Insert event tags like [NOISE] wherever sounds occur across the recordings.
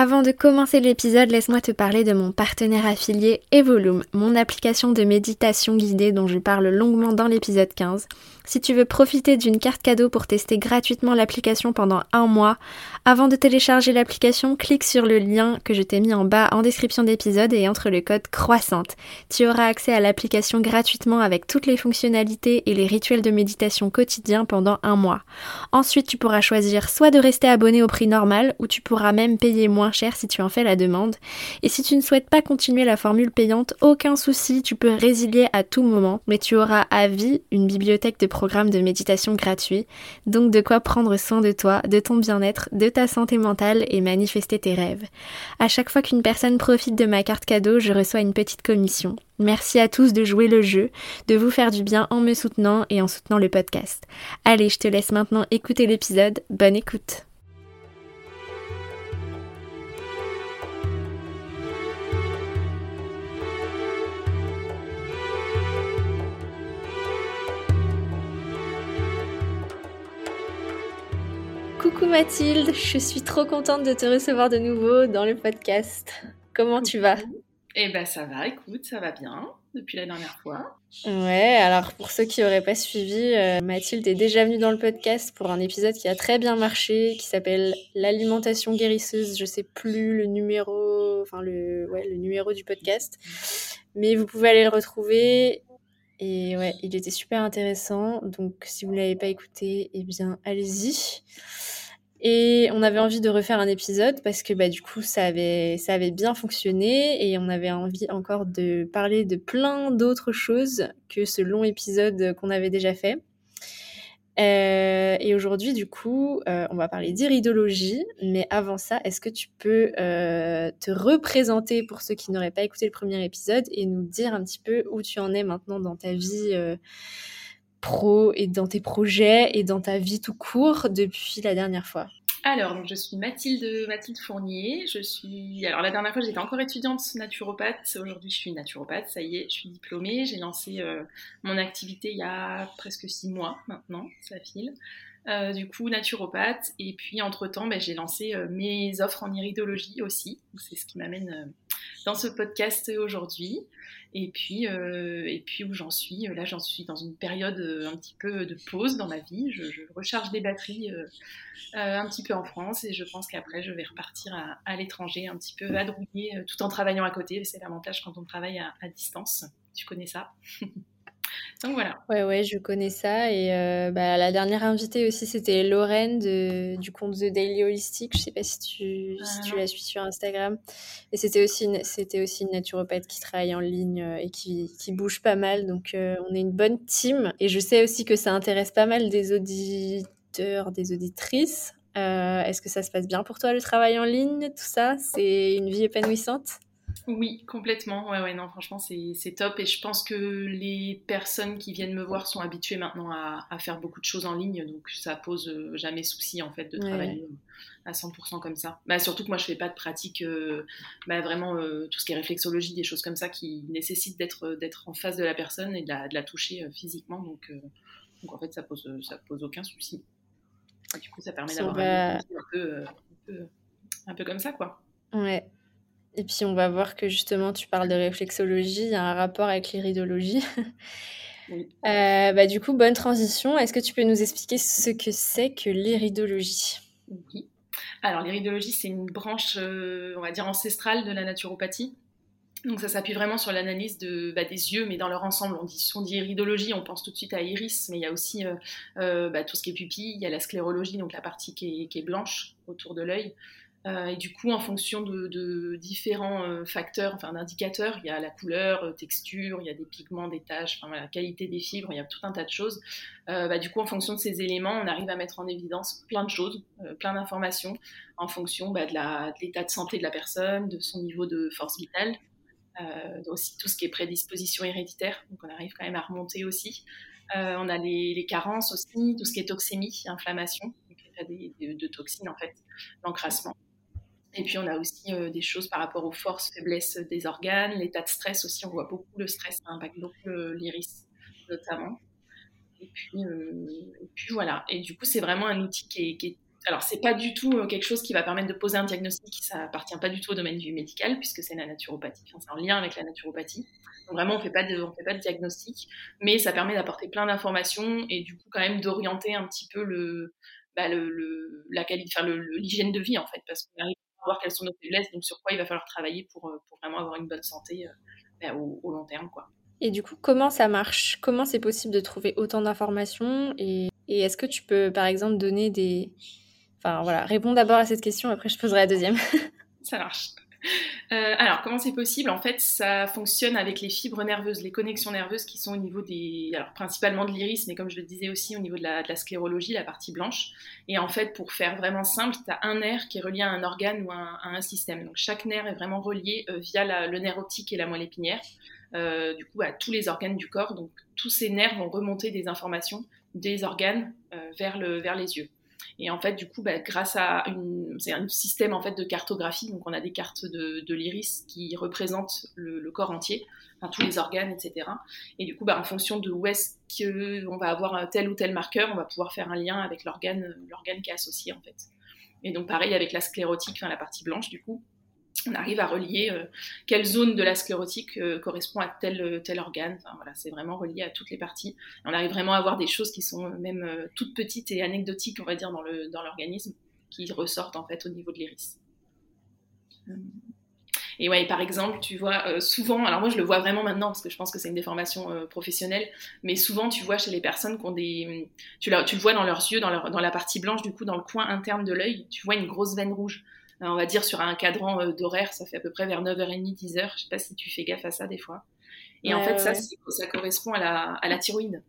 Avant de commencer l'épisode, laisse-moi te parler de mon partenaire affilié Evolume, mon application de méditation guidée dont je parle longuement dans l'épisode 15. Si tu veux profiter d'une carte cadeau pour tester gratuitement l'application pendant un mois, avant de télécharger l'application, clique sur le lien que je t'ai mis en bas en description d'épisode et entre le code croissante. Tu auras accès à l'application gratuitement avec toutes les fonctionnalités et les rituels de méditation quotidiens pendant un mois. Ensuite, tu pourras choisir soit de rester abonné au prix normal ou tu pourras même payer moins cher si tu en fais la demande. Et si tu ne souhaites pas continuer la formule payante, aucun souci, tu peux résilier à tout moment, mais tu auras à vie une bibliothèque de programme de méditation gratuit, donc de quoi prendre soin de toi, de ton bien-être, de ta santé mentale et manifester tes rêves. À chaque fois qu'une personne profite de ma carte cadeau, je reçois une petite commission. Merci à tous de jouer le jeu, de vous faire du bien en me soutenant et en soutenant le podcast. Allez, je te laisse maintenant écouter l'épisode. Bonne écoute. Mathilde, je suis trop contente de te recevoir de nouveau dans le podcast. Comment tu vas? Eh ben ça va, écoute, ça va bien depuis la dernière fois. Ouais, alors pour ceux qui n'auraient pas suivi, euh, Mathilde est déjà venue dans le podcast pour un épisode qui a très bien marché, qui s'appelle l'alimentation guérisseuse. Je sais plus le numéro, enfin le, ouais, le numéro du podcast, mais vous pouvez aller le retrouver. Et ouais, il était super intéressant. Donc si vous ne l'avez pas écouté, eh bien allez-y. Et on avait envie de refaire un épisode parce que bah, du coup, ça avait, ça avait bien fonctionné et on avait envie encore de parler de plein d'autres choses que ce long épisode qu'on avait déjà fait. Euh, et aujourd'hui, du coup, euh, on va parler d'iridologie. Mais avant ça, est-ce que tu peux euh, te représenter pour ceux qui n'auraient pas écouté le premier épisode et nous dire un petit peu où tu en es maintenant dans ta vie pro et dans tes projets et dans ta vie tout court depuis la dernière fois alors, donc je suis Mathilde, Mathilde Fournier. Je suis. Alors, la dernière fois, j'étais encore étudiante naturopathe. Aujourd'hui, je suis naturopathe. Ça y est, je suis diplômée. J'ai lancé euh, mon activité il y a presque six mois maintenant. Ça file. Euh, du coup, naturopathe. Et puis, entre-temps, ben, j'ai lancé euh, mes offres en iridologie aussi. C'est ce qui m'amène dans ce podcast aujourd'hui. Et puis, euh, et puis où j'en suis, là j'en suis dans une période euh, un petit peu de pause dans ma vie. Je, recharge des batteries euh, un petit peu en France et je pense qu'après je vais repartir à, l'étranger un petit peu vadrouiller tout en travaillant à côté. C'est l'avantage quand on travaille à distance. Tu connais ça? [LAUGHS] Donc voilà. Ouais, ouais, je connais ça. Et euh, bah, la dernière invitée aussi, c'était Lorraine du compte The Daily Holistic. Je sais pas si tu, si tu la suis sur Instagram. Et c'était aussi, une, c'était aussi une naturopathe qui travaille en ligne euh, et qui, qui bouge pas mal. Donc euh, on est une bonne team. Et je sais aussi que ça intéresse pas mal des auditeurs, des auditrices. est-ce que ça se passe bien pour toi le travail en ligne, tout ça? C'est une vie épanouissante? Oui, complètement. Ouais, ouais, non, franchement, c'est top. Et je pense que les personnes qui viennent me voir sont habituées maintenant à, faire beaucoup de choses en ligne. Donc, ça pose euh, jamais souci, en fait, de travailler à 100% comme ça. Bah, surtout que moi, je fais pas de pratique, euh, bah, vraiment, euh, tout ce qui est réflexologie, des choses comme ça qui nécessitent d'être en face de la personne et de la, toucher physiquement. Donc, donc, en fait, ça pose, ça pose aucun souci. du coup, ça permet d'avoir un, peu, un peu comme ça, quoi. Ouais, et puis on va voir que justement tu parles de réflexologie, il y a un rapport avec l'iridologie. [LAUGHS] Euh, bah, du coup, bonne transition. Est-ce que tu peux nous expliquer ce que c'est que l'iridologie? Oui. Alors l'iridologie, c'est une branche, euh, on va dire, ancestrale de la naturopathie. Donc ça s'appuie vraiment sur l'analyse de, bah, des yeux, mais dans leur ensemble. On dit, on dit iridologie, on pense tout de suite à iris, mais il y a aussi euh, bah, tout ce qui est pupille, il y a la sclérologie, donc la partie qui est, qui est blanche autour de l'œil. Euh, et du coup, en fonction de, différents euh, facteurs, enfin d'indicateurs, il y a la couleur, euh, texture, il y a des pigments, des taches, la qualité des fibres, il y a tout un tas de choses. Bah, du coup, en fonction de ces éléments, on arrive à mettre en évidence plein de choses, plein d'informations, en fonction bah, de l'état de, santé de la personne, de son niveau de force vitale, aussi tout ce qui est prédisposition héréditaire. Donc, on arrive quand même à remonter aussi. on a les, carences aussi, tout ce qui est toxémie, inflammation, donc des, de, de toxines en fait, l'encrassement. Et puis on a aussi euh, des choses par rapport aux forces, faiblesses des organes, l'état de stress aussi. On voit beaucoup le stress, ça impacte beaucoup l'iris notamment. Et puis, euh, et puis voilà. Et du coup, c'est vraiment un outil qui est, alors, c'est pas du tout quelque chose qui va permettre de poser un diagnostic, ça appartient pas du tout au domaine du médical, puisque c'est la naturopathie, enfin, c'est en lien avec la naturopathie. Donc, vraiment, on fait fait pas de diagnostic, mais ça permet d'apporter plein d'informations et du coup, quand même, d'orienter un petit peu le, bah, la qualité, enfin, l'hygiène de vie, en fait, parce qu'on arrive voir quelles sont nos faiblesses, donc sur quoi il va falloir travailler pour, pour vraiment avoir une bonne santé bah, au, au long terme, quoi. Et du coup, comment ça marche? Comment c'est possible de trouver autant d'informations? Et, est-ce que tu peux, par exemple, donner des... Enfin voilà, réponds d'abord à cette question, après je poserai la deuxième. [LAUGHS] ça marche. Euh, alors, comment c'est possible? En fait, ça fonctionne avec les fibres nerveuses, les connexions nerveuses qui sont au niveau des. Alors, principalement de l'iris, mais comme je le disais aussi, au niveau de la, sclérologie, la partie blanche. Et en fait, pour faire vraiment simple, tu as un nerf qui est relié à un organe ou à un, système. Donc, chaque nerf est vraiment relié euh, via le nerf optique et la moelle épinière. Euh, du coup à tous les organes du corps. Donc tous ces nerfs vont remonter des informations des organes vers les yeux. Et en fait, du coup, bah, grâce à un système en fait de cartographie, donc on a des cartes de, l'iris qui représentent le, corps entier, tous les organes, etc. Et du coup, bah, en fonction de où est-ce qu'on va avoir tel ou tel marqueur, on va pouvoir faire un lien avec l'organe, l'organe qui est associé en fait. Et donc pareil avec la sclérotique, la partie blanche du coup, on arrive à relier euh, quelle zone de la sclérotique euh, correspond à tel, euh, tel organe. Enfin, voilà, c'est vraiment relié à toutes les parties. on arrive vraiment à avoir des choses qui sont même toutes petites et anecdotiques, on va dire, dans, dans l'organisme, qui ressortent en fait au niveau de l'iris. Et ouais, par exemple, tu vois, souvent, alors moi je le vois vraiment maintenant parce que je pense que c'est une déformation professionnelle, mais souvent tu vois chez les personnes qui ont des. Tu, le vois dans leurs yeux, dans, dans la partie blanche, du coup, dans le coin interne de l'œil, tu vois une grosse veine rouge. Euh, on va dire sur un cadran euh, d'horaire, ça fait à peu près vers 9h30, 10h. Je sais pas si tu fais gaffe à ça des fois. Et en fait, ça, ça correspond à la, à la thyroïde.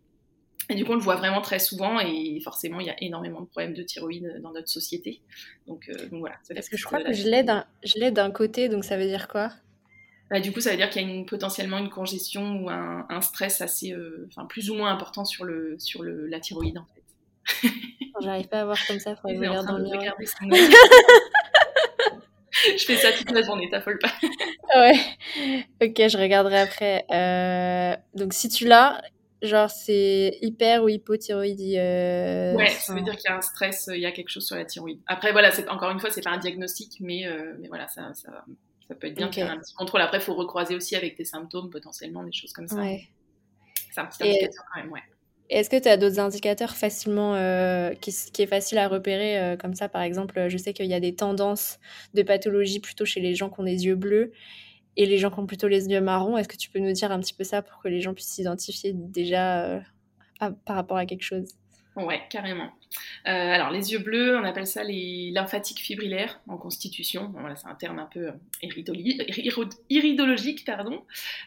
Et du coup, on le voit vraiment très souvent et forcément, il y a énormément de problèmes de thyroïde dans notre société. Donc, euh, donc voilà. Parce que je crois que je l'ai d'un, côté, donc ça veut dire quoi? Bah, Du coup, ça veut dire qu'il y a une, potentiellement une congestion ou un, un stress assez, enfin, plus ou moins important sur, le, sur le, la thyroïde en fait. J'arrive pas à voir comme ça, [LAUGHS] faudrait que je regarde dans le miroir. Je fais ça toute la journée, t'affole pas. ouais. Ok, je regarderai après. Euh, donc si tu l'as, genre c'est hyper ou hypothyroïdie. Euh... Ouais, ça veut dire qu'il y a un stress, il y a quelque chose sur la thyroïde. Après voilà, encore une fois, c'est pas un diagnostic, mais euh, mais voilà, ça, ça, ça peut être bien okay. qu'il y ait un petit contrôle. Après, il faut recroiser aussi avec tes symptômes potentiellement, des choses comme ça. Ouais. C'est un petit indicateur quand même, ouais. Est-ce que tu as d'autres indicateurs facilement, euh, qui, est facile à repérer euh, comme ça Par exemple, je sais qu'il y a des tendances de pathologie plutôt chez les gens qui ont des yeux bleus et les gens qui ont plutôt les yeux marrons. Est-ce que tu peux nous dire un petit peu ça pour que les gens puissent s'identifier déjà euh, par rapport à quelque chose? Ouais, carrément. Euh, alors, les yeux bleus, on appelle ça les lymphatiques fibrillaires en constitution. c'est un terme un peu euh, iridologique. Pardon.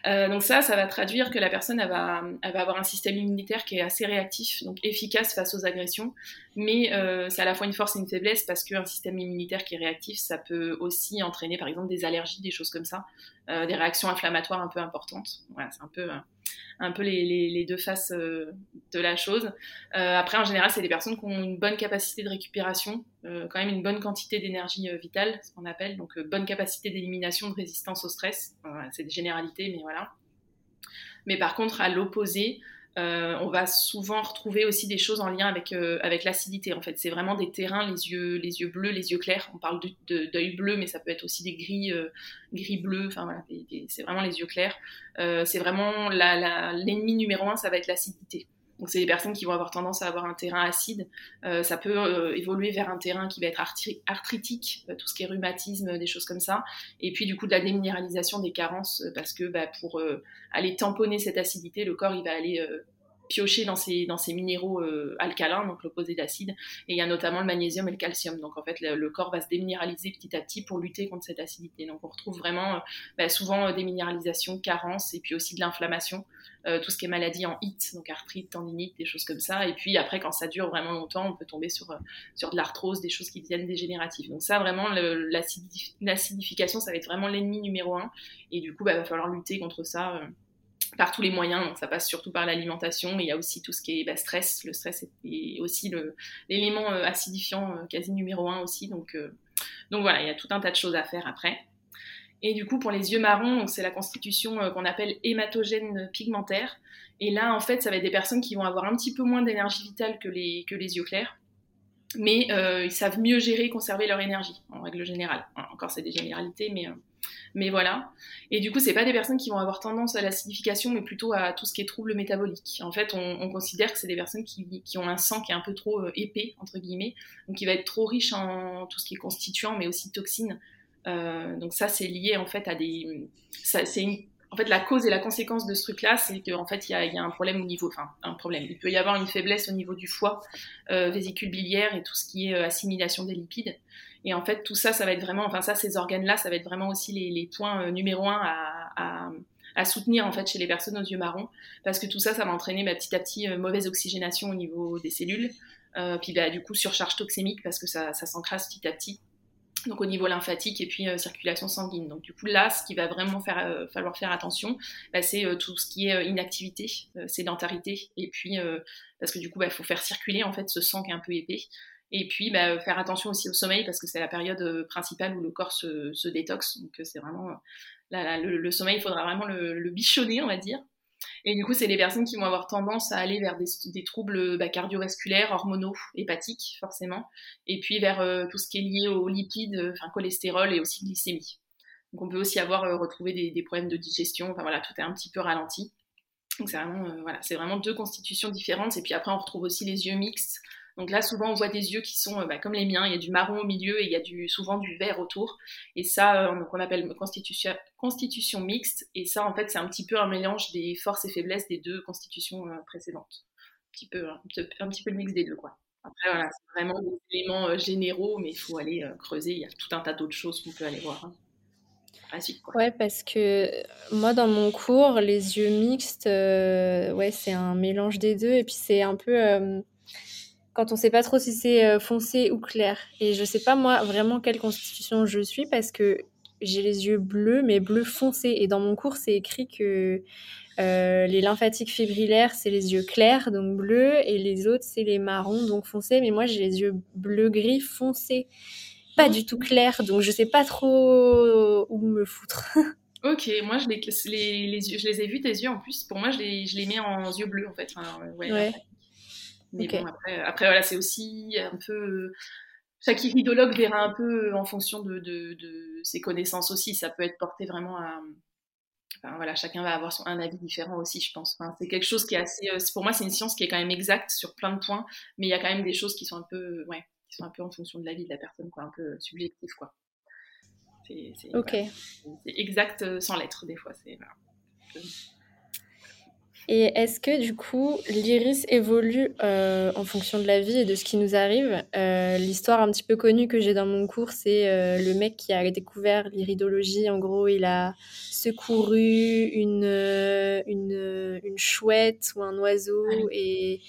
Euh, donc ça, ça va traduire que la personne va avoir un système immunitaire qui est assez réactif, donc efficace face aux agressions. Mais c'est à la fois une force et une faiblesse parce qu'un système immunitaire qui est réactif, ça peut aussi entraîner par exemple des allergies, des choses comme ça, des réactions inflammatoires un peu importantes. Voilà, c'est un peu un peu les, deux faces euh, de la chose. Euh, après, en général, c'est des personnes qui ont une bonne capacité de récupération, euh, quand même une bonne quantité d'énergie vitale, ce qu'on appelle, donc bonne capacité d'élimination, de résistance au stress. c'est des généralités, mais voilà. Mais par contre, à l'opposé, euh, on va souvent retrouver aussi des choses en lien avec, euh, avec l'acidité. En fait, c'est vraiment des terrains, les yeux, les yeux bleus, les yeux clairs. On parle d'œil bleu, mais ça peut être aussi des gris, euh, gris bleus. Enfin voilà, c'est vraiment les yeux clairs. c'est vraiment l'ennemi numéro un, ça va être l'acidité. Donc c'est des personnes qui vont avoir tendance à avoir un terrain acide. Euh, ça peut euh, évoluer vers un terrain qui va être arthritique, euh, tout ce qui est rhumatisme, des choses comme ça. Et puis du coup de la déminéralisation des carences, parce que bah, pour aller tamponner cette acidité, le corps il va aller piocher dans ces, minéraux alcalins, donc l'opposé d'acide. Et il y a notamment le magnésium et le calcium. Donc en fait, le, corps va se déminéraliser petit à petit pour lutter contre cette acidité. Donc on retrouve vraiment bah, souvent déminéralisation, carence et puis aussi de l'inflammation. Euh, tout ce qui est maladie en HIT, donc arthrite, tendinite, des choses comme ça. Et puis après, quand ça dure vraiment longtemps, on peut tomber sur, euh, sur de l'arthrose, des choses qui deviennent dégénératives. Donc ça, vraiment, l'acidification, ça va être vraiment l'ennemi numéro un. Et du coup, il bah, va falloir lutter contre ça euh, par tous les moyens. Donc ça passe surtout par l'alimentation, il y a aussi tout ce qui est bah, stress. Le stress est, aussi l'élément acidifiant quasi numéro un aussi. Donc, donc voilà, il y a tout un tas de choses à faire après. Et du coup, pour les yeux marrons, c'est la constitution euh, qu'on appelle hématogène pigmentaire. Et là, en fait, ça va être des personnes qui vont avoir un petit peu moins d'énergie vitale que les, que les yeux clairs. mais ils savent mieux gérer, conserver leur énergie, en règle générale. Encore, c'est des généralités, mais mais voilà. Et du coup, c'est pas des personnes qui vont avoir tendance à l'acidification, mais plutôt à tout ce qui est trouble métabolique. En fait, on, considère que c'est des personnes qui, ont un sang qui est un peu trop euh, épais, entre guillemets, donc qui va être trop riche en tout ce qui est constituant, mais aussi toxines. Euh, donc ça, c'est lié en fait à des... C'est en fait, la cause et la conséquence de ce truc-là, c'est qu'en fait, il y, a un problème au niveau, enfin, un problème. Il peut y avoir une faiblesse au niveau du foie, euh, vésicule biliaire et tout ce qui est assimilation des lipides. Et en fait, tout ça, ça va être vraiment, enfin ça, ces organes-là, ça va être vraiment aussi les, les points euh, numéro un à, à, à, soutenir en fait chez les personnes aux yeux marrons, parce que tout ça, ça va entraîner bah, petit à petit euh, mauvaise oxygénation au niveau des cellules, euh, puis bah, du coup surcharge toxémique parce que ça, ça s'encrasse petit à petit. Donc au niveau lymphatique et puis euh, circulation sanguine. Donc du coup là, ce qui va vraiment faire, euh, falloir faire attention, bah, c'est tout ce qui est inactivité, sédentarité, et puis parce que du coup, il bah, faut faire circuler en fait ce sang qui est un peu épais. Et puis, bah, faire attention aussi au sommeil parce que c'est la période euh, principale où le corps se, détoxe. Donc, euh, c'est vraiment là, le, sommeil, il faudra vraiment le, bichonner, on va dire. Et du coup, c'est les personnes qui vont avoir tendance à aller vers des, troubles bah, cardiovasculaires, hormonaux, hépatiques, forcément. Et puis vers euh, tout ce qui est lié aux lipides, enfin cholestérol et aussi glycémie. Donc, on peut aussi avoir retrouvé des, des, problèmes de digestion. Enfin voilà, tout est un petit peu ralenti. Donc, c'est vraiment, voilà, c'est vraiment deux constitutions différentes. Et puis après, on retrouve aussi les yeux mixtes donc là, souvent, on voit des yeux qui sont euh, bah, comme les miens. Il y a du marron au milieu et il y a du, souvent du vert autour. Et ça, euh, on appelle constitution, mixte. Et ça, en fait, c'est un petit peu un mélange des forces et faiblesses des deux constitutions euh, précédentes. Un petit, peu, le mix des deux, quoi. Après, voilà, c'est vraiment des éléments généraux, mais il faut aller creuser. Il y a tout un tas d'autres choses qu'on peut aller voir. Hein. Ouais, parce que moi, dans mon cours, les yeux mixtes, ouais, c'est un mélange des deux. Et puis, c'est un peu quand on sait pas trop si c'est euh, foncé ou clair. Et je sais pas moi vraiment quelle constitution je suis parce que j'ai les yeux bleus, mais bleu foncé. Et dans mon cours, c'est écrit que euh, les lymphatiques fibrillaires, c'est les yeux clairs, donc bleus, et les autres, c'est les marrons, donc foncés. Mais moi, j'ai les yeux bleu-gris foncés, pas du tout clairs, donc je sais pas trop où me foutre. [LAUGHS] ok, moi, je les, les, les, yeux, je les ai vus, tes yeux, en plus. Pour moi, je les, je les mets en yeux bleus, en fait. ouais. ouais. Mais bon, après, après voilà, c'est aussi un peu. Chaque iridologue verra un peu en fonction de, de, de, ses connaissances aussi. Ça peut être porté vraiment à. Enfin, voilà, chacun va avoir son, un avis différent aussi, je pense. Enfin, c'est quelque chose qui est assez. Euh, pour moi, c'est une science qui est quand même exacte sur plein de points, mais il y a quand même des choses qui sont un peu, ouais, qui sont un peu en fonction de l'avis de la personne, quoi, un peu subjectif, quoi. C'est ok. exact euh, sans l'être, des fois. C'est voilà. Et est-ce que du coup, l'iris évolue euh, en fonction de la vie et de ce qui nous arrive? Euh, L'histoire un petit peu connue que j'ai dans mon cours, c'est euh, le mec qui a découvert l'iridologie. En gros, il a secouru une, une, une chouette ou un oiseau et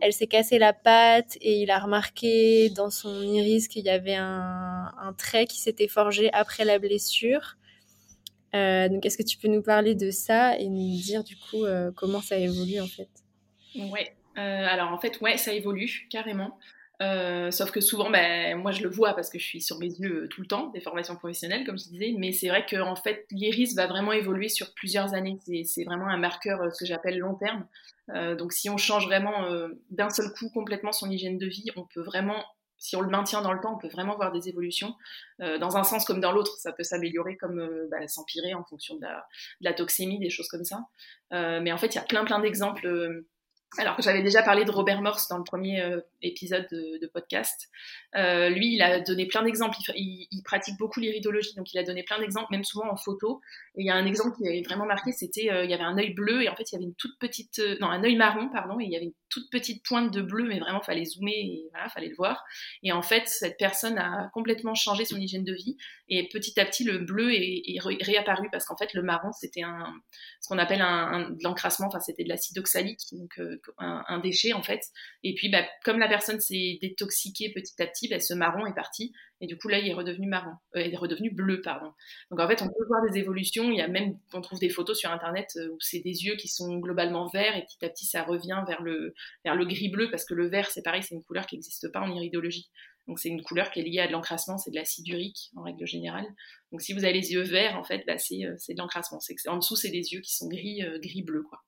elle s'est cassée la patte et il a remarqué dans son iris qu'il y avait un, un trait qui s'était forgé après la blessure. Euh, donc, est-ce que tu peux nous parler de ça et nous dire du coup euh, comment ça évolue en fait? Ouais, euh, alors en fait, ouais, ça évolue carrément. sauf que souvent, ben, moi je le vois parce que je suis sur mes yeux tout le temps, des formations professionnelles, comme je disais, mais c'est vrai qu'en fait, l'iris va vraiment évoluer sur plusieurs années. C'est vraiment un marqueur, ce que j'appelle long terme. donc, si on change vraiment d'un seul coup complètement son hygiène de vie, on peut vraiment si on le maintient dans le temps, on peut vraiment voir des évolutions. Euh, dans un sens comme dans l'autre, ça peut s'améliorer comme euh, bah, s'empirer en fonction de la, toxémie, des choses comme ça. Euh, mais en fait, il y a plein plein d'exemples alors que j'avais déjà parlé de Robert Morse dans le premier épisode de, podcast, lui, il a donné plein d'exemples. Il, pratique beaucoup l'iridologie, donc il a donné plein d'exemples, même souvent en photo. Et il y a un exemple qui avait vraiment marqué, c'était il y avait un œil bleu et en fait il y avait une toute petite, non un œil marron pardon, et il y avait une toute petite pointe de bleu, mais vraiment fallait zoomer et voilà, fallait le voir. Et en fait cette personne a complètement changé son hygiène de vie et petit à petit le bleu est, réapparu parce qu'en fait le marron c'était un, ce qu'on appelle un, de l'encrassement, enfin c'était de l'acide oxalique, donc un, déchet en fait. Et puis bah, comme la personne s'est détoxiquée petit à petit, bah, ce marron est parti et du coup là il est redevenu marron, euh, est redevenu bleu pardon. Donc en fait on peut voir des évolutions. Il y a même on trouve des photos sur internet euh, où c'est des yeux qui sont globalement verts et petit à petit ça revient vers le vers le gris bleu parce que le vert c'est pareil c'est une couleur qui n'existe pas en iridologie. Donc c'est une couleur qui est liée à de l'encrassement, c'est de l'acide urique en règle générale. Donc si vous avez les yeux verts, en fait, bah, c'est, euh, de l'encrassement. En dessous, c'est des yeux qui sont gris, gris bleu, quoi.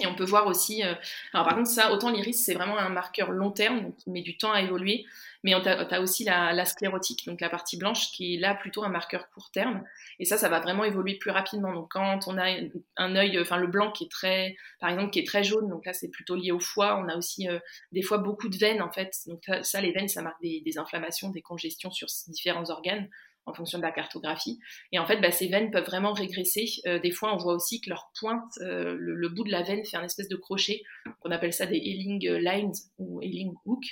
Et on peut voir aussi, euh, alors par contre ça, autant l'iris c'est vraiment un marqueur long terme, donc qui met du temps à évoluer, mais tu as, aussi la, sclérotique, donc la partie blanche qui est là plutôt un marqueur court terme, et ça, ça va vraiment évoluer plus rapidement. Donc quand on a un œil, enfin le blanc qui est très, par exemple, qui est très jaune, donc là c'est plutôt lié au foie, on a aussi euh, des fois beaucoup de veines en fait, donc ça les veines ça marque des, des inflammations, des congestions sur différents organes en fonction de la cartographie. Et en fait, bah, ces veines peuvent vraiment régresser. Euh, des fois, on voit aussi que leur pointe, euh, le, bout de la veine fait un espèce de crochet. On appelle ça des Ealing lines ou Ealing hook.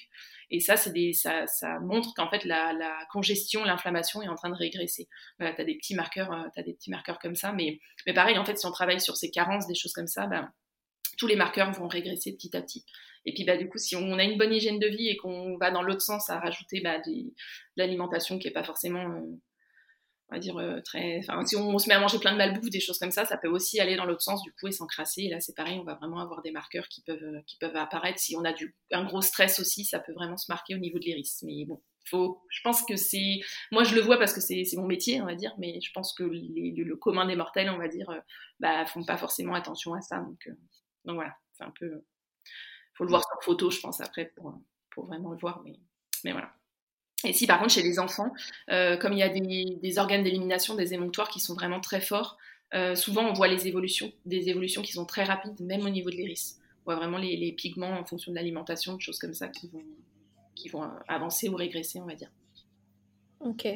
Et ça, des, ça, ça montre qu'en fait, la, congestion, l'inflammation est en train de régresser. Voilà, tu as des petits marqueurs, euh, des petits marqueurs comme ça. Mais, mais pareil, en fait, si on travaille sur ces carences, des choses comme ça, bah, tous les marqueurs vont régresser petit à petit. Et puis bah, du coup, si on a une bonne hygiène de vie et qu'on va dans l'autre sens à rajouter bah, de l'alimentation qui n'est pas forcément, on va dire, euh, très... Enfin, si on, se met à manger plein de malbouffe, des choses comme ça, ça peut aussi aller dans l'autre sens du coup et s'encrasser. Et là, c'est pareil, on va vraiment avoir des marqueurs qui peuvent, euh, qui peuvent apparaître. Si on a du, un gros stress aussi, ça peut vraiment se marquer au niveau de l'iris. Mais bon, faut, je pense que c'est... Moi, je le vois parce que c'est mon métier, on va dire, mais je pense que le commun des mortels, on va dire, bah, font pas forcément attention à ça. Donc, donc voilà, c'est un peu faut le voir sur photo, je pense, après, pour, pour vraiment le voir. Mais, mais voilà. Et si par contre chez les enfants, euh, comme il y a des, des organes d'élimination, des émonctoires qui sont vraiment très forts, euh, souvent on voit les évolutions, des évolutions qui sont très rapides, même au niveau de l'iris. On voit vraiment les, les, pigments en fonction de l'alimentation, des choses comme ça qui vont, qui vont avancer ou régresser, on va dire. Ok.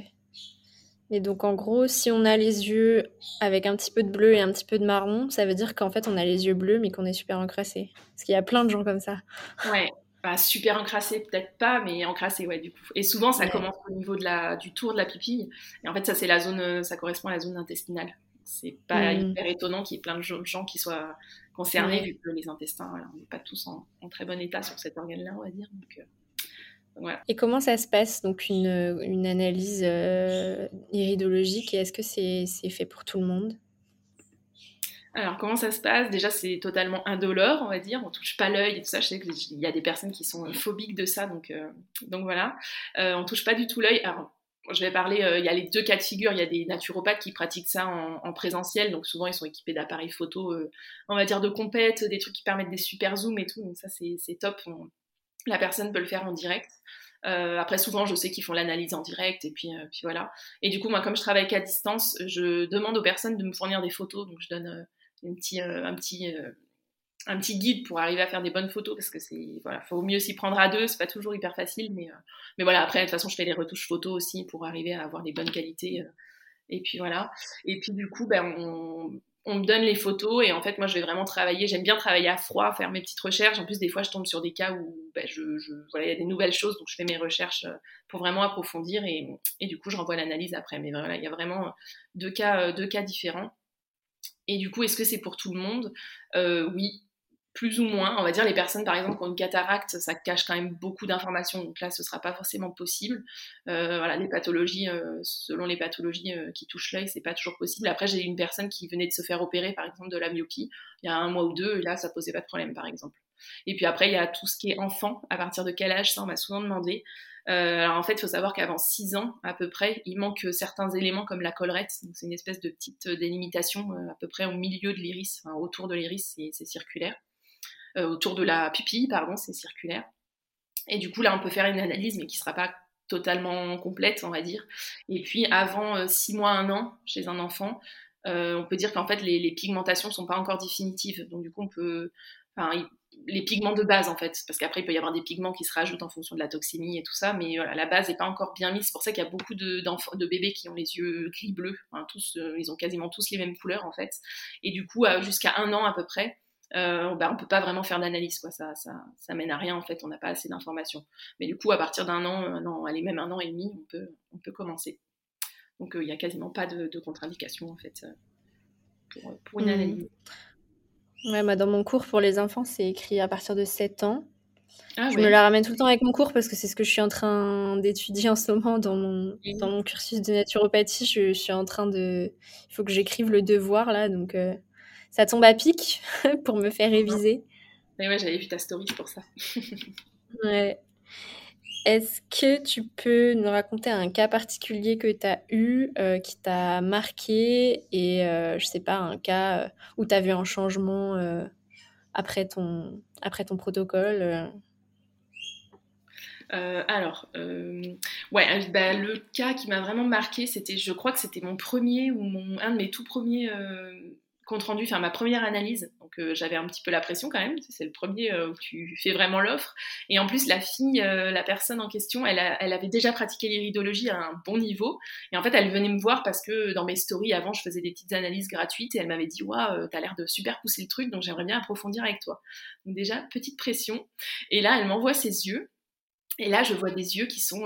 Et donc en gros, si on a les yeux avec un petit peu de bleu et un petit peu de marron, ça veut dire qu'en fait on a les yeux bleus mais qu'on est super encrassé. Parce qu'il y a plein de gens comme ça. Ouais, super encrassé peut-être pas, mais encrassé ouais du coup. Et souvent ça commence au niveau de la, du tour de la pupille. Et en fait ça c'est la zone, ça correspond à la zone intestinale. C'est pas hmm. hyper étonnant qu'il y ait plein de gens qui soient concernés vu que les intestins, voilà, on n'est pas tous en, très bon état sur cet organe-là, on va dire. Donc, euh, et comment ça se passe, donc une, une analyse euh, iridologique, et est-ce que c'est fait pour tout le monde? Alors, comment ça se passe? Déjà, c'est totalement indolore, on va dire. On touche pas l'œil et tout ça. Je sais qu'il y a des personnes qui sont phobiques de ça, donc, euh, donc voilà. Euh, on touche pas du tout l'œil. Alors, je vais parler, il y a les deux cas de figure. Il y a des naturopathes qui pratiquent ça en, présentiel, donc souvent ils sont équipés d'appareils photo, on va dire de compète, des trucs qui permettent des super zooms et tout. Donc ça, c'est top. la personne peut le faire en direct. Euh, après, souvent, je sais qu'ils font l'analyse en direct et puis, euh, puis voilà. Et du coup, moi, comme je travaille qu'à distance, je demande aux personnes de me fournir des photos. Donc, je donne euh, une petit, un petit un petit guide pour arriver à faire des bonnes photos parce que c'est voilà faut mieux s'y prendre à deux c'est pas toujours hyper facile mais mais voilà après de toute façon je fais les retouches photos aussi pour arriver à avoir des bonnes qualités et puis voilà. Et puis du coup ben on, on me donne les photos et en fait moi je vais vraiment travailler j'aime bien travailler à froid faire mes petites recherches. En plus des fois je tombe sur des cas où ben, je, voilà il y a des nouvelles choses donc je fais mes recherches euh, pour vraiment approfondir et, et du coup je renvoie l'analyse après. Mais voilà il y a vraiment deux cas euh, deux cas différents et du coup est-ce que c'est pour tout le monde? Euh, oui plus ou moins. On va dire les personnes, par exemple, qui ont une cataracte, ça cache quand même beaucoup d'informations. Donc là, ce ne sera pas forcément possible. Euh, voilà, les pathologies, euh, selon les pathologies qui touchent l'œil, c'est pas toujours possible. Après, j'ai une personne qui venait de se faire opérer, par exemple, de la myopie, il y a un mois ou deux, et là, ça posait pas de problème, par exemple. Et puis après, il y a tout ce qui est enfant. À partir de quel âge? Ça, on m'a souvent demandé. Alors en fait, il faut savoir qu'avant 6 ans à peu près, il manque certains éléments comme la collerette. C'est une espèce de petite délimitation à peu près au milieu de l'iris, autour de l'iris, c'est circulaire. Euh, autour de la pupille, pardon, c'est circulaire. Et du coup, là, on peut faire une analyse, mais qui ne sera pas totalement complète, on va dire. Et puis, avant 6 euh, mois, 1 an, chez un enfant, euh, on peut dire qu'en fait, les, pigmentations ne sont pas encore définitives. Donc, du coup, on peut. Enfin, les pigments de base, en fait, parce qu'après, il peut y avoir des pigments qui se rajoutent en fonction de la toxémie et tout ça, mais voilà, la base n'est pas encore bien mise. C'est pour ça qu'il y a beaucoup de, de, bébés qui ont les yeux gris-bleus. tous, ils ont quasiment tous les mêmes couleurs, en fait. Et du coup, jusqu'à un an à peu près, euh, bah, on peut pas vraiment faire d'analyse, quoi. Ça, ça, ça, mène à rien en fait. On n'a pas assez d'informations. Mais du coup, à partir d'un an, un an, allez même un an et demi, on peut, on peut commencer. Donc il euh, n'y a quasiment pas de, contre-indication en fait euh, pour, une hmm. analyse. Ouais, bah, dans mon cours pour les enfants, c'est écrit à partir de 7 ans. Ah je me la ramène tout le temps avec mon cours parce que c'est ce que je suis en train d'étudier en ce moment dans mon, dans mon cursus de naturopathie. Je, suis en train de. Il faut que j'écrive le devoir là, donc euh, ça tombe à pic [LAUGHS] pour me faire réviser. Mais ouais, j'avais vu ta story pour ça. [LAUGHS] ouais. Est-ce que tu peux nous raconter un cas particulier que tu as eu, euh, qui t'a marqué, et euh, je sais pas, un cas euh, où tu as vu un changement après ton, après ton protocole alors, ouais, bah, le cas qui m'a vraiment marqué, c'était, je crois que c'était mon premier ou mon, un de mes tout premiers compte rendu, enfin ma première analyse. Donc euh, j'avais un petit peu la pression quand même. C'est le premier euh, où tu fais vraiment l'offre. Et en plus la fille, euh, la personne en question, elle, avait déjà pratiqué l'iridologie à un bon niveau. Et en fait elle venait me voir parce que dans mes stories avant je faisais des petites analyses gratuites et elle m'avait dit waouh t'as l'air de super pousser le truc donc j'aimerais bien approfondir avec toi. Donc déjà petite pression. Et là elle m'envoie ses yeux. Et là, je vois des yeux qui sont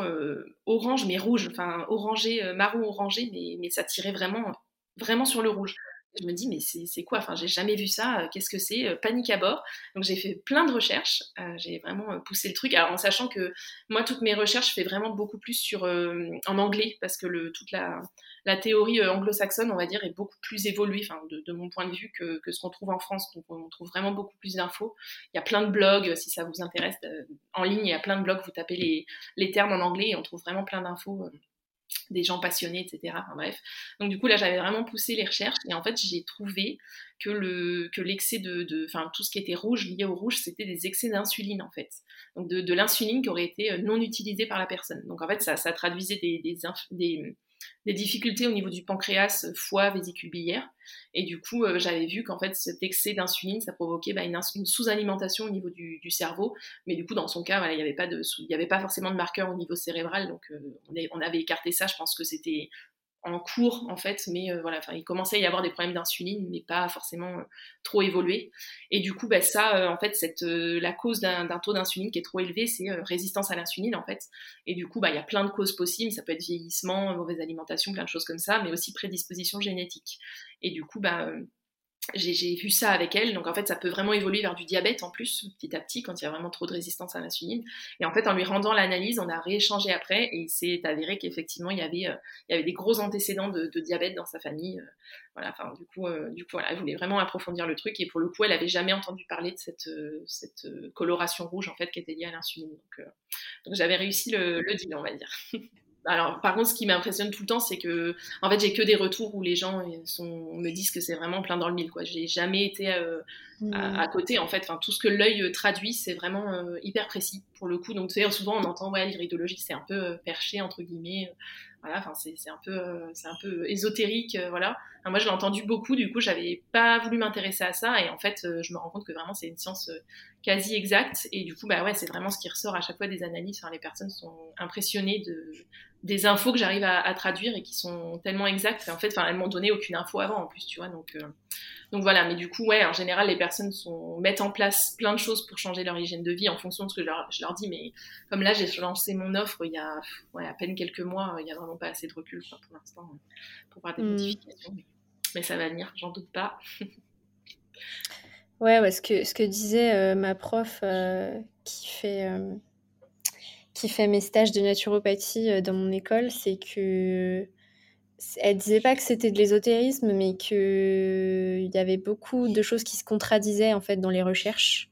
orange mais rouge, enfin orangé, marron orangé, mais, mais ça tirait vraiment, vraiment sur le rouge. Je me dis, mais c'est quoi? Enfin, j'ai jamais vu ça. Euh, qu'est-ce que c'est? Euh, Panique à bord. Donc, j'ai fait plein de recherches. Euh, j'ai vraiment poussé le truc. Alors, en sachant que moi, toutes mes recherches, je fais vraiment beaucoup plus sur, en anglais parce que le, toute la, la théorie anglo-saxonne, on va dire, est beaucoup plus évoluée, enfin, de, mon point de vue, que, que ce qu'on trouve en France. Donc, on trouve vraiment beaucoup plus d'infos. Il y a plein de blogs, si ça vous intéresse, en ligne, il y a plein de blogs. Vous tapez les, les termes en anglais et on trouve vraiment plein d'infos des gens passionnés, etc. Enfin, bref. Donc du coup là j'avais vraiment poussé les recherches et en fait j'ai trouvé que le que l'excès de, enfin tout ce qui était rouge lié au rouge c'était des excès d'insuline en fait. Donc de, l'insuline qui aurait été euh, non utilisée par la personne. Donc en fait ça, ça traduisait des, des des difficultés au niveau du pancréas, foie, vésicule biliaire. Et du coup, euh, j'avais vu qu'en fait, cet excès d'insuline, ça provoquait bah, une, sous-alimentation au niveau du, cerveau. Mais du coup, dans son cas, il n'y avait, pas avait pas forcément de marqueur au niveau cérébral. Donc, euh, on, avait écarté ça. Je pense que c'était en cours en fait, mais euh, voilà, il commençait à y avoir des problèmes d'insuline, mais pas forcément euh, trop évolués. Et du coup, bah, ça, euh, en fait, cette, la cause d'un taux d'insuline qui est trop élevé, c'est résistance à l'insuline en fait. Et du coup, bah, il y a plein de causes possibles, ça peut être vieillissement, mauvaise alimentation, plein de choses comme ça, mais aussi prédisposition génétique. Et du coup, bah, j'ai vu ça avec elle, donc en fait ça peut vraiment évoluer vers du diabète en plus, petit à petit, quand il y a vraiment trop de résistance à l'insuline. Et en fait en lui rendant l'analyse, on a rééchangé après et il s'est avéré qu'effectivement il y avait euh, il y avait des gros antécédents de, diabète dans sa famille. Euh, voilà, enfin du coup euh, du coup voilà, elle voulait vraiment approfondir le truc et pour le coup elle avait jamais entendu parler de cette cette coloration rouge en fait qui était liée à l'insuline. Donc, donc j'avais réussi le, le deal on va dire. [LAUGHS] alors, par contre, ce qui m'impressionne tout le temps, c'est que, en fait, j'ai que des retours où les gens sont, me disent que c'est vraiment plein dans le mille, quoi. J'ai jamais été euh, mmh. à, côté, en fait. Enfin, tout ce que l'œil traduit, c'est vraiment euh, hyper précis, pour le coup. Donc, tu sais, souvent, on entend, ouais, l'iridologie, c'est un peu euh, perché, entre guillemets. Voilà, enfin, c'est un peu, c'est un peu ésotérique, voilà. moi, je l'ai entendu beaucoup, du coup, j'avais pas voulu m'intéresser à ça, et en fait, je me rends compte que vraiment, c'est une science quasi exacte, et du coup, bah ouais, c'est vraiment ce qui ressort à chaque fois des analyses. Enfin, les personnes sont impressionnées de des infos que j'arrive à, traduire et qui sont tellement exactes. Et en fait, enfin, elles m'ont donné aucune info avant en plus, tu vois. Donc, euh, donc voilà. Mais du coup, ouais, en général, les personnes sont, mettent en place plein de choses pour changer leur hygiène de vie en fonction de ce que je leur, dis. Mais comme là, j'ai lancé mon offre il y a ouais, à peine quelques mois, il n'y a vraiment pas assez de recul pour l'instant pour voir des hmm. modifications. Mais, ça va venir, j'en doute pas. ouais, ce, que, ce que disait euh, ma prof euh, qui fait qui fait mes stages de naturopathie euh, dans mon école, c'est que elle disait pas que c'était de l'ésotérisme, mais qu'il y avait beaucoup de choses qui se contradisaient en fait dans les recherches.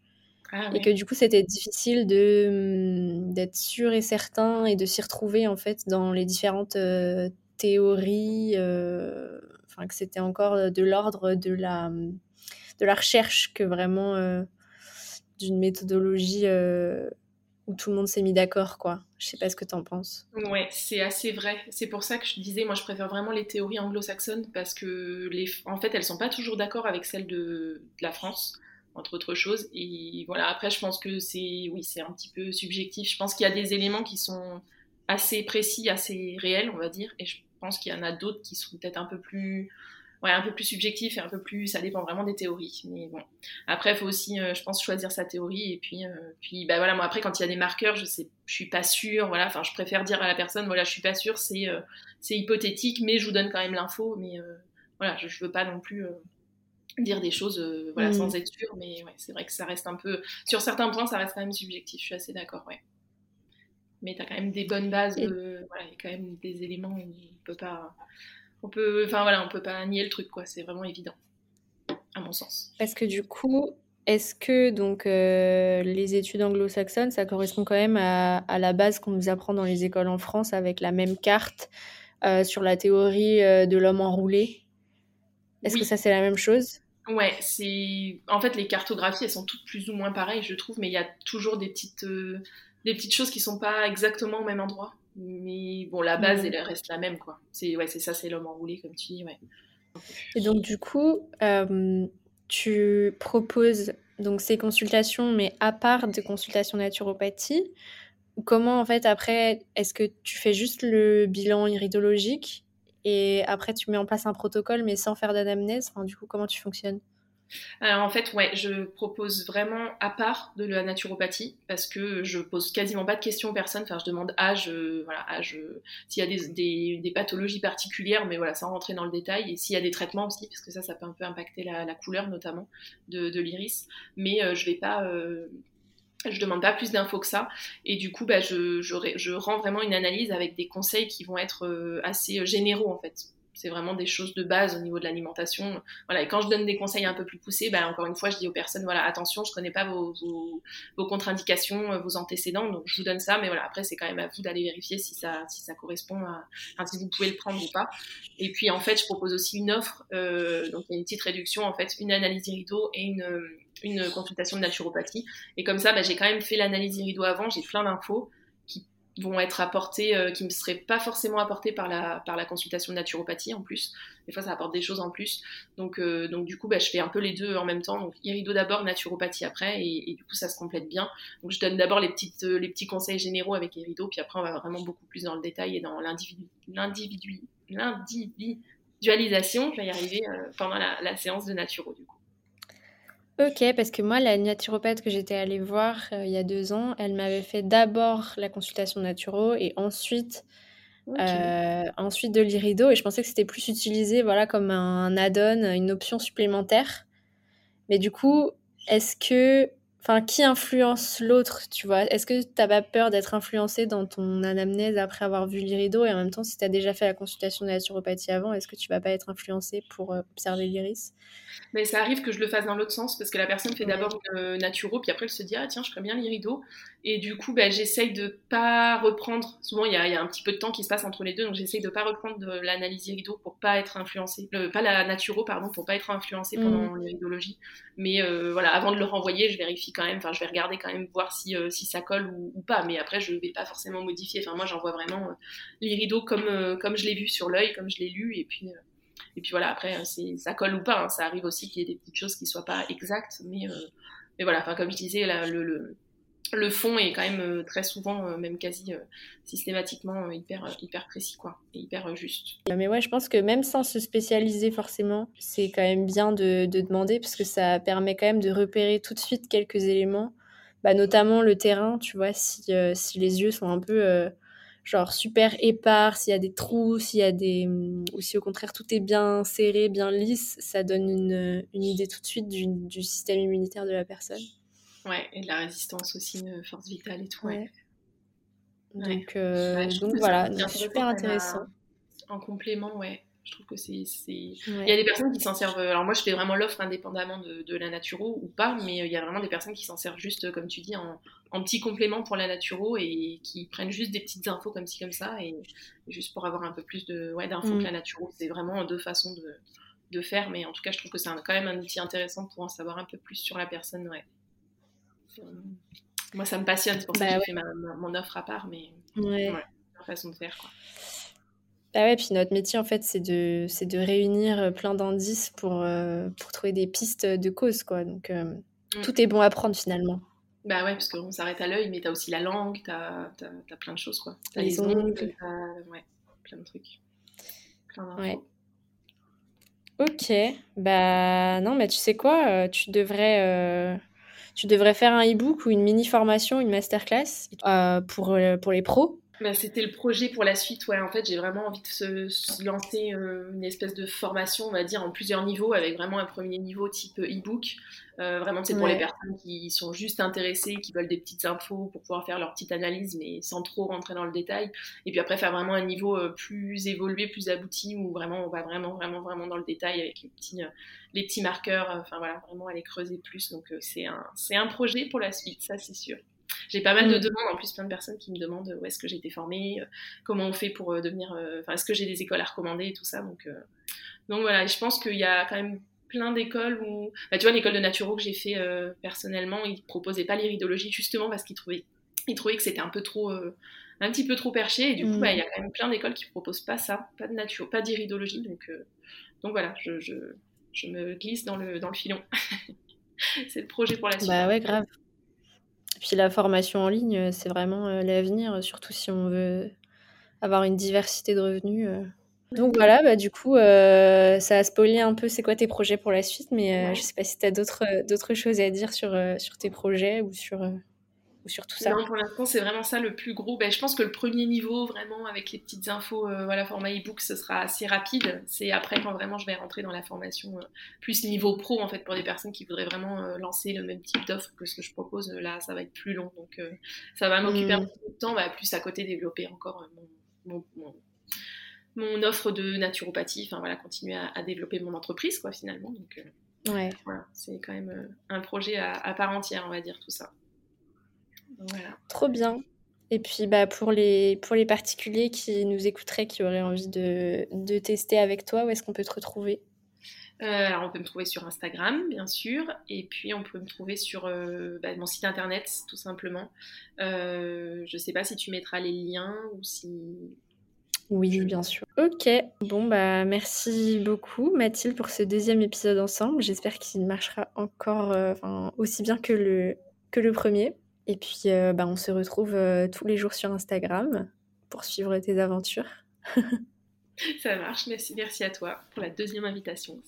Ah et que du coup, c'était difficile de hum, d'être sûr et certain et de s'y retrouver en fait dans les différentes euh, théories. Euh, enfin, que c'était encore de l'ordre de la de la recherche que vraiment d'une méthodologie où tout le monde s'est mis d'accord, quoi. Je sais pas ce que tu en penses. Ouais, c'est assez vrai. C'est pour ça que je disais, moi, je préfère vraiment les théories anglo-saxonnes parce que, en fait, elles sont pas toujours d'accord avec celles de, la France, entre autres choses. Et voilà, après, je pense que c'est, oui, c'est un petit peu subjectif. Je pense qu'il y a des éléments qui sont assez précis, assez réels, on va dire, et je pense qu'il y en a d'autres qui sont peut-être un peu plus ouais, un peu plus subjectif et un peu plus, ça dépend vraiment des théories. Mais bon, après, il faut aussi, euh, je pense, choisir sa théorie. Et puis, euh, puis bah voilà, moi après, quand il y a des marqueurs, je sais, je suis pas sûre. Voilà, enfin, je préfère dire à la personne, voilà, je suis pas sûre, c'est, euh, c'est hypothétique, mais je vous donne quand même l'info. Mais voilà, je, je veux pas non plus dire des choses voilà, mm. sans être sûre. Mais ouais, c'est vrai que ça reste un peu, sur certains points, ça reste quand même subjectif. Je suis assez d'accord, ouais. Mais tu as quand même des bonnes bases, voilà, il y a quand même des éléments où on peut pas on peut, enfin voilà, on peut pas nier le truc, quoi. C'est vraiment évident, à mon sens. Parce que du coup, est-ce que donc euh, les études anglo-saxonnes, ça correspond quand même à, la base qu'on nous apprend dans les écoles en France avec la même carte euh, sur la théorie euh, de l'homme enroulé? Est-ce que ça c'est la même chose? Ouais, c'est. En fait, les cartographies, elles sont toutes plus ou moins pareilles, je trouve, mais il y a toujours des petites, des petites choses qui sont pas exactement au même endroit. Mais bon, la base, elle reste la même, quoi. C'est ouais, c'est ça, c'est l'homme enroulé, comme tu dis, ouais. Et donc, du coup, tu proposes donc ces consultations, mais à part de consultations naturopathie. Comment, en fait, après, est-ce que tu fais juste le bilan iridologique et après tu mets en place un protocole, mais sans faire d'anamnèse? Enfin, Du coup, comment tu fonctionnes? Alors en fait, ouais, je propose vraiment à part de la naturopathie parce que je pose quasiment pas de questions aux personnes. Enfin, je demande âge, euh, voilà, âge, euh, s'il y a des, pathologies particulières, mais voilà, sans rentrer dans le détail. Et s'il y a des traitements aussi, parce que ça, ça peut un peu impacter la, couleur notamment de, l'iris. Mais euh, je vais pas je demande pas plus d'infos que ça et du coup bah, je, je, rends vraiment une analyse avec des conseils qui vont être assez généraux en fait c'est vraiment des choses de base au niveau de l'alimentation. Voilà, et quand je donne des conseils un peu plus poussés, ben, encore une fois, je dis aux personnes, voilà, attention, je connais pas vos, vos, contre-indications, euh, vos antécédents, donc je vous donne ça, mais voilà, après, c'est quand même à vous d'aller vérifier si ça, si ça correspond à, si vous pouvez le prendre ou pas. Et puis, en fait, je propose aussi une offre, euh, donc il y a une petite réduction, en fait, une analyse irido et une, une consultation de naturopathie. Et comme ça, ben, j'ai quand même fait l'analyse irido avant, j'ai plein d'infos vont être apportés, euh, qui ne seraient pas forcément apportés par la, par la consultation de naturopathie en plus. Des fois, ça apporte des choses en plus. Donc, euh, donc du coup, bah, je fais un peu les deux en même temps. Donc, irido d'abord, naturopathie après, et, du coup, ça se complète bien. Donc, je donne d'abord les, petites, euh, les petits conseils généraux avec irido, puis après, on va vraiment beaucoup plus dans le détail et dans l'individualisation, je vais y arriver, pendant la, la séance de naturo, du coup. Ok, parce que moi, la naturopathe que j'étais allée voir euh, il y a deux ans, elle m'avait fait d'abord la consultation naturo et ensuite, euh, ensuite de l'irido. Et je pensais que c'était plus utilisé voilà, comme un add-on, une option supplémentaire. Mais du coup, est-ce que Enfin, qui influence l'autre, tu vois? Est-ce que tu n'as pas peur d'être influencé dans ton anamnèse après avoir vu l'irido Et en même temps, si tu as déjà fait la consultation de naturopathie avant, est-ce que tu vas pas être influencé pour euh, observer l'iris? Mais ça arrive que je le fasse dans l'autre sens, parce que la personne fait d'abord une euh, naturo, puis après elle se dit Ah tiens, je ferais bien l'irido. Et du coup, bah, j'essaye de pas reprendre. Souvent, il y, a, un petit peu de temps qui se passe entre les deux, donc j'essaye de pas reprendre l'analyse irido pour pas être influencé, euh, pas la naturo, pardon, pour pas être influencé pendant mmh. l'iridologie. Mais voilà, avant de le renvoyer, je vérifie quand même, enfin je vais regarder quand même voir si, euh, si ça colle ou, pas, mais après je vais pas forcément modifier. Enfin moi j'envoie vraiment euh, les rideaux comme, euh, comme je l'ai vu sur l'œil, comme je l'ai lu, et puis, et puis voilà, après ça colle ou pas. Hein. Ça arrive aussi qu'il y ait des petites choses qui soient pas exactes, mais, mais voilà, enfin comme je disais, le, le le fond est quand même très souvent, même quasi systématiquement, hyper, hyper précis, quoi, et hyper juste. Mais ouais, je pense que même sans se spécialiser forcément, c'est quand même bien de, de, demander, parce que ça permet quand même de repérer tout de suite quelques éléments, bah, notamment le terrain, tu vois, si, si les yeux sont un peu genre super épars, s'il y a des trous, s'il y a des ou si au contraire tout est bien serré, bien lisse, ça donne une, une idée tout de suite du système immunitaire de la personne. Ouais, et de la résistance aussi, une force vitale et tout. Ouais. Donc, euh, donc voilà, super intéressant. En complément, ouais. Je trouve que c'est. Il y a des personnes qui s'en servent. Alors, moi, je fais vraiment l'offre indépendamment de, de, la naturo ou pas, mais euh, il y a vraiment des personnes qui s'en servent juste, comme tu dis, en, en, petit complément pour la naturo et qui prennent juste des petites infos comme ci, comme ça, et, juste pour avoir un peu plus d'infos ouais, que mm. la naturo. C'est vraiment deux façons de, de, faire, mais en tout cas, je trouve que c'est quand même un outil intéressant pour en savoir un peu plus sur la personne, ouais. Euh, moi, ça me passionne, c'est pour ça que bah j'ai fait ma, mon offre à part, mais ouais. Ouais, façon de faire. Quoi. Bah ouais, puis notre métier, en fait, c'est de, c'est de réunir euh, plein d'indices pour, euh, pour trouver des pistes de cause, quoi. Donc, mm. tout est bon à prendre, finalement. Bah ouais, parce qu'on s'arrête à l'œil, mais t'as aussi la langue, t'as, t'as, as plein de choses, quoi. T'as les, ongles, ouais, plein de trucs. Plein. Ouais. Ok, bah non, mais tu sais quoi, tu devrais tu devrais faire un e-book ou une mini formation, une masterclass euh, pour, euh, pour les pros. Bah, c'était le projet pour la suite. Ouais, en fait, j'ai vraiment envie de se, lancer euh, une espèce de formation, on va dire, en plusieurs niveaux, avec vraiment un premier niveau type e-book. vraiment, c'est pour les personnes qui sont juste intéressées, qui veulent des petites infos pour pouvoir faire leur petite analyse, mais sans trop rentrer dans le détail. Et puis après, faire vraiment un niveau plus évolué, plus abouti, où vraiment on va vraiment, vraiment, vraiment dans le détail avec les petits les petits marqueurs, euh, enfin voilà, vraiment aller creuser plus. Donc euh, c'est un, c'est un projet pour la suite, ça c'est sûr. J'ai pas mal de mm. demandes, en plus plein de personnes qui me demandent où est-ce que j'ai été formée, euh, comment on fait pour devenir, enfin est-ce que j'ai des écoles à recommander et tout ça. Donc, donc voilà, je pense qu'il y a quand même plein d'écoles où, bah, tu vois, l'école de naturo que j'ai fait personnellement, ils proposaient pas l'iridologie justement parce qu'ils trouvaient, ils trouvaient que c'était un peu trop, un petit peu trop perché. Et du coup, bah, il y a quand même plein d'écoles qui proposent pas ça, pas de nature, pas d'iridologie. Donc, donc voilà, je, je, je, me glisse dans le, dans le filon. [LAUGHS] c'est le projet pour la suite. Bah ouais, grave. Puis la formation en ligne, euh, c'est vraiment euh, l'avenir, surtout si on veut avoir une diversité de revenus. Euh. Donc voilà, bah, du coup, ça a spoilé un peu c'est quoi tes projets pour la suite, mais je sais pas si tu as d'autres choses à dire sur, sur tes projets ou sur sur tout ça Non, pour l'instant, c'est vraiment ça le plus gros. Ben, je pense que le premier niveau, vraiment, avec les petites infos, euh, voilà, format e-book, ce sera assez rapide. C'est après quand vraiment je vais rentrer dans la formation euh, plus niveau pro, en fait, pour des personnes qui voudraient vraiment euh, lancer le même type d'offre que ce que je propose. Là, ça va être plus long. Donc, ça va m'occuper un mmh. peu de temps, bah, plus à côté développer encore mon, mon, offre de naturopathie, enfin voilà, continuer à, développer mon entreprise, quoi, finalement. Donc, ouais. voilà, c'est quand même un projet à part entière, on va dire, tout ça. Trop bien. Et puis bah, pour, les, pour les particuliers qui nous écouteraient, qui auraient envie de, de tester avec toi, où est-ce qu'on peut te retrouver? Euh, alors on peut me trouver sur Instagram, bien sûr, et puis on peut me trouver sur euh, bah, mon site internet, tout simplement. Euh, je ne sais pas si tu mettras les liens ou si... Oui, bien sûr. Ok, bon bah merci beaucoup Mathilde pour ce deuxième épisode ensemble. J'espère qu'il marchera encore aussi bien que le, que le premier. Et puis, euh, bah, on se retrouve euh, tous les jours sur Instagram pour suivre tes aventures. [LAUGHS] Ça marche, merci, merci à toi pour la deuxième invitation.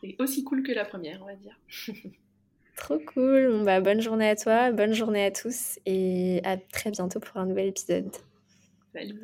C'était aussi cool que la première, on va dire. [LAUGHS] Trop cool. bah, bonne journée à toi, bonne journée à tous et à très bientôt pour un nouvel épisode. Salut.